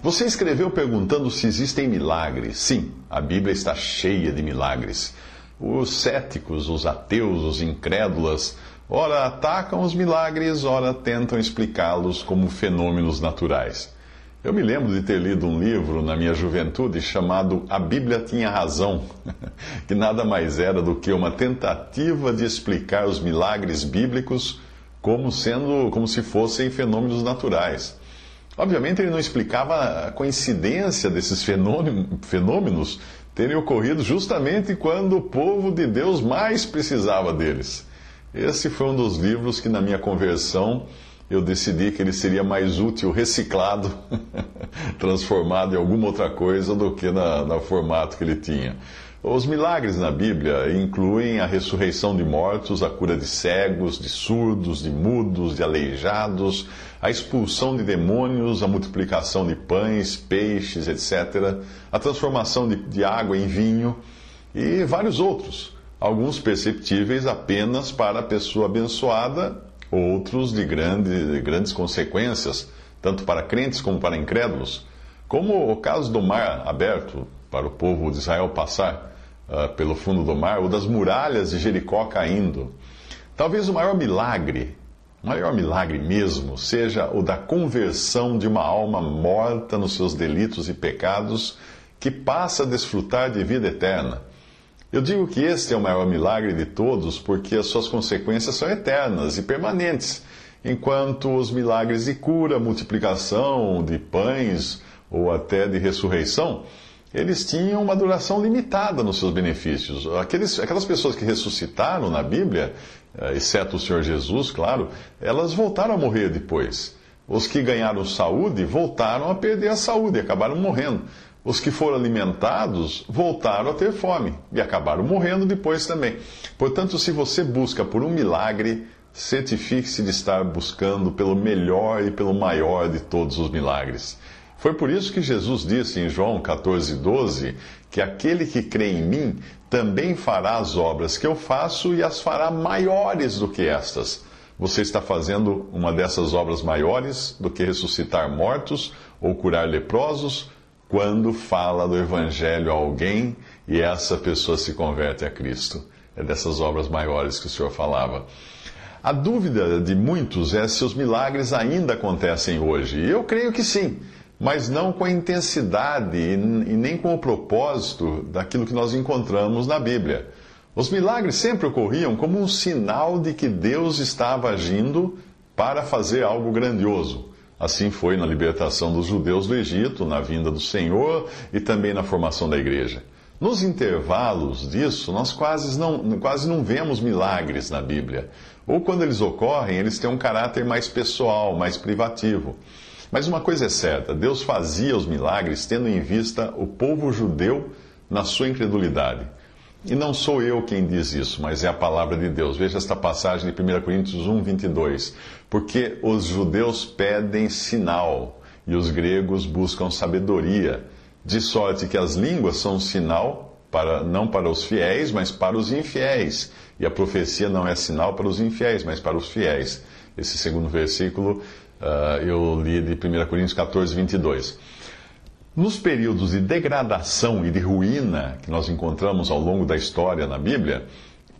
Você escreveu perguntando se existem milagres. Sim, a Bíblia está cheia de milagres. Os céticos, os ateus, os incrédulos, ora atacam os milagres, ora tentam explicá-los como fenômenos naturais. Eu me lembro de ter lido um livro na minha juventude chamado A Bíblia Tinha Razão, que nada mais era do que uma tentativa de explicar os milagres bíblicos como sendo como se fossem fenômenos naturais. Obviamente ele não explicava a coincidência desses fenômenos terem ocorrido justamente quando o povo de Deus mais precisava deles. Esse foi um dos livros que na minha conversão eu decidi que ele seria mais útil reciclado, transformado em alguma outra coisa do que na, no formato que ele tinha. Os milagres na Bíblia incluem a ressurreição de mortos, a cura de cegos, de surdos, de mudos, de aleijados, a expulsão de demônios, a multiplicação de pães, peixes, etc., a transformação de, de água em vinho e vários outros, alguns perceptíveis apenas para a pessoa abençoada outros de, grande, de grandes consequências, tanto para crentes como para incrédulos, como o caso do mar aberto para o povo de Israel passar uh, pelo fundo do mar, ou das muralhas de Jericó caindo. Talvez o maior milagre, o maior milagre mesmo, seja o da conversão de uma alma morta nos seus delitos e pecados, que passa a desfrutar de vida eterna. Eu digo que este é o maior milagre de todos porque as suas consequências são eternas e permanentes, enquanto os milagres de cura, multiplicação de pães ou até de ressurreição, eles tinham uma duração limitada nos seus benefícios. Aqueles, aquelas pessoas que ressuscitaram na Bíblia, eh, exceto o Senhor Jesus, claro, elas voltaram a morrer depois. Os que ganharam saúde voltaram a perder a saúde, acabaram morrendo. Os que foram alimentados voltaram a ter fome e acabaram morrendo depois também. Portanto, se você busca por um milagre, certifique-se de estar buscando pelo melhor e pelo maior de todos os milagres. Foi por isso que Jesus disse em João 14,12 que aquele que crê em mim também fará as obras que eu faço e as fará maiores do que estas. Você está fazendo uma dessas obras maiores do que ressuscitar mortos ou curar leprosos quando fala do Evangelho a alguém e essa pessoa se converte a Cristo. É dessas obras maiores que o Senhor falava. A dúvida de muitos é se os milagres ainda acontecem hoje. Eu creio que sim, mas não com a intensidade e nem com o propósito daquilo que nós encontramos na Bíblia. Os milagres sempre ocorriam como um sinal de que Deus estava agindo para fazer algo grandioso. Assim foi na libertação dos judeus do Egito, na vinda do Senhor e também na formação da igreja. Nos intervalos disso, nós quase não, quase não vemos milagres na Bíblia. Ou quando eles ocorrem, eles têm um caráter mais pessoal, mais privativo. Mas uma coisa é certa: Deus fazia os milagres tendo em vista o povo judeu na sua incredulidade. E não sou eu quem diz isso, mas é a palavra de Deus. Veja esta passagem de 1 Coríntios 1, 22. Porque os judeus pedem sinal e os gregos buscam sabedoria, de sorte que as línguas são sinal para, não para os fiéis, mas para os infiéis. E a profecia não é sinal para os infiéis, mas para os fiéis. Esse segundo versículo uh, eu li de 1 Coríntios 14, 22. Nos períodos de degradação e de ruína que nós encontramos ao longo da história na Bíblia,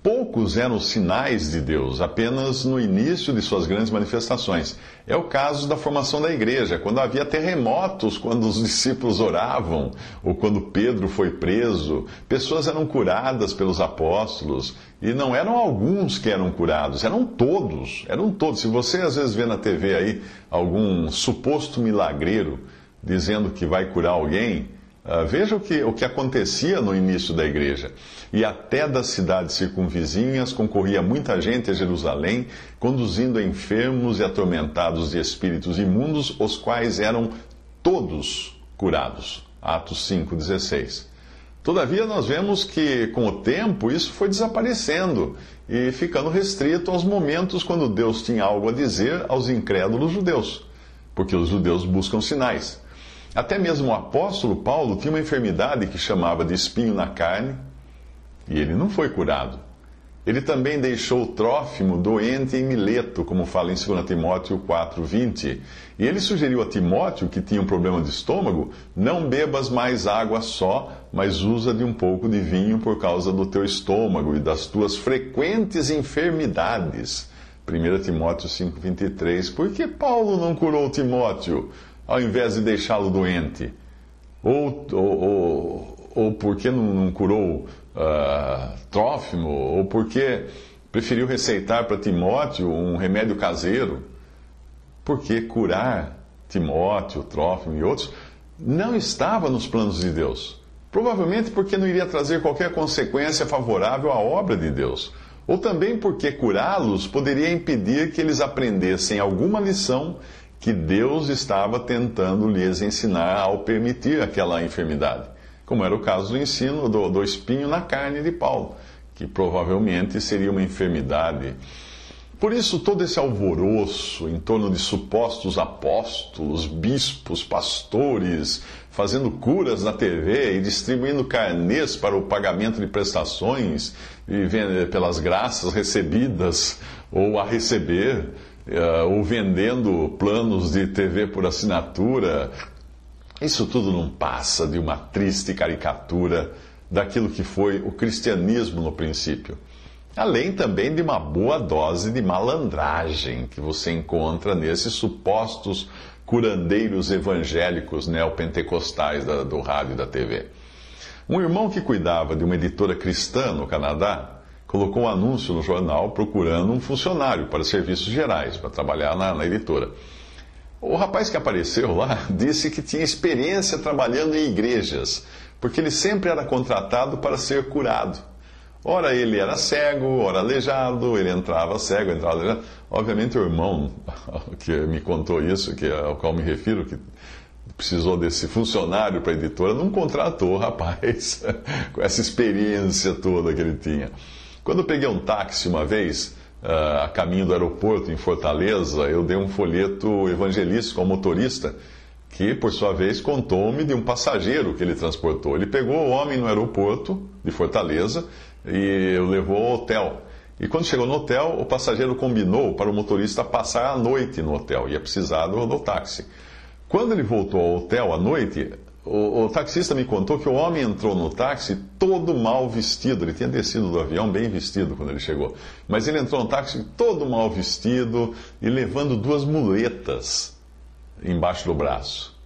poucos eram os sinais de Deus, apenas no início de suas grandes manifestações. É o caso da formação da igreja, quando havia terremotos, quando os discípulos oravam, ou quando Pedro foi preso, pessoas eram curadas pelos apóstolos, e não eram alguns que eram curados, eram todos, eram todos. Se você às vezes vê na TV aí algum suposto milagreiro, dizendo que vai curar alguém, Uh, veja o que, o que acontecia no início da igreja. E até das cidades circunvizinhas concorria muita gente a Jerusalém, conduzindo enfermos e atormentados de espíritos imundos, os quais eram todos curados. Atos 5,16. Todavia, nós vemos que, com o tempo, isso foi desaparecendo e ficando restrito aos momentos quando Deus tinha algo a dizer aos incrédulos judeus, porque os judeus buscam sinais. Até mesmo o apóstolo Paulo tinha uma enfermidade que chamava de espinho na carne, e ele não foi curado. Ele também deixou Trófimo doente em Mileto, como fala em 2 Timóteo 4,20. E ele sugeriu a Timóteo, que tinha um problema de estômago, não bebas mais água só, mas usa de um pouco de vinho por causa do teu estômago e das tuas frequentes enfermidades. 1 Timóteo 5,23. Por que Paulo não curou Timóteo, ao invés de deixá-lo doente? Ou, ou, ou, ou por que não, não curou uh, Trófimo, ou porque preferiu receitar para Timóteo um remédio caseiro, porque curar Timóteo, Trófimo e outros não estava nos planos de Deus. Provavelmente porque não iria trazer qualquer consequência favorável à obra de Deus. Ou também porque curá-los poderia impedir que eles aprendessem alguma lição que Deus estava tentando lhes ensinar ao permitir aquela enfermidade como era o caso do ensino do, do espinho na carne de Paulo, que provavelmente seria uma enfermidade. Por isso, todo esse alvoroço em torno de supostos apóstolos, bispos, pastores, fazendo curas na TV e distribuindo carnês para o pagamento de prestações e pelas graças recebidas ou a receber, eh, ou vendendo planos de TV por assinatura, isso tudo não passa de uma triste caricatura daquilo que foi o cristianismo no princípio. Além também de uma boa dose de malandragem que você encontra nesses supostos curandeiros evangélicos neopentecostais do rádio e da TV. Um irmão que cuidava de uma editora cristã no Canadá colocou um anúncio no jornal procurando um funcionário para serviços gerais, para trabalhar na, na editora. O rapaz que apareceu lá disse que tinha experiência trabalhando em igrejas, porque ele sempre era contratado para ser curado. Ora ele era cego, ora aleijado, ele entrava cego, entrava aleijado. Obviamente o irmão que me contou isso, que é ao qual me refiro, que precisou desse funcionário para a editora, não contratou o rapaz com essa experiência toda que ele tinha. Quando peguei um táxi uma vez, uh, a caminho do aeroporto em Fortaleza, eu dei um folheto evangelístico ao motorista, que, por sua vez, contou-me de um passageiro que ele transportou. Ele pegou o homem no aeroporto de Fortaleza e o levou ao hotel. E quando chegou no hotel, o passageiro combinou para o motorista passar a noite no hotel, ia precisar do, do táxi. Quando ele voltou ao hotel à noite, o, o, taxista me contou que o homem entrou no táxi todo mal vestido. Ele tinha descido do avião bem vestido quando ele chegou. Mas ele entrou no táxi todo mal vestido e levando duas muletas embaixo do braço.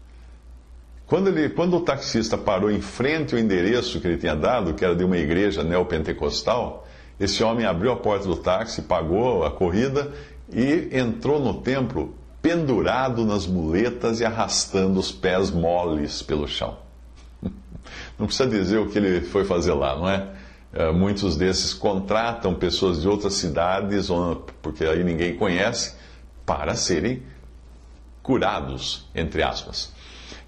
Quando, ele, quando o taxista parou em frente ao endereço que ele tinha dado, que era de uma igreja neopentecostal, esse homem abriu a porta do táxi, pagou a corrida e entrou no templo pendurado nas muletas e arrastando os pés moles pelo chão. Não precisa dizer o que ele foi fazer lá, não é? é? Muitos desses contratam pessoas de outras cidades, porque aí ninguém conhece, para serem curados, entre aspas.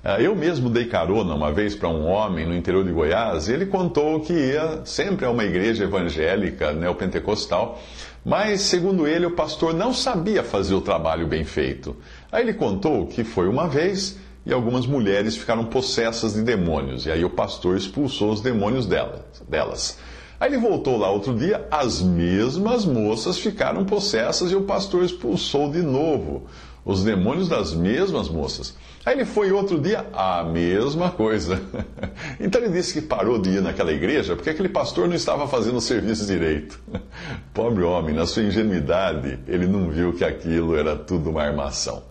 É, eu mesmo dei carona uma vez para um homem no interior de Goiás e ele contou que ia sempre a uma igreja evangélica neopentecostal mas, segundo ele, o pastor não sabia fazer o trabalho bem feito. Aí ele contou que foi uma vez e algumas mulheres ficaram possessas de demônios. E aí o pastor expulsou os demônios delas. Aí ele voltou lá outro dia, as mesmas moças ficaram possessas e o pastor expulsou de novo os demônios das mesmas moças. Aí ele foi outro dia, a mesma coisa. Então ele disse que parou de ir naquela igreja porque aquele pastor não estava fazendo o serviço direito. Pobre homem, na sua ingenuidade, ele não viu que aquilo era tudo uma armação.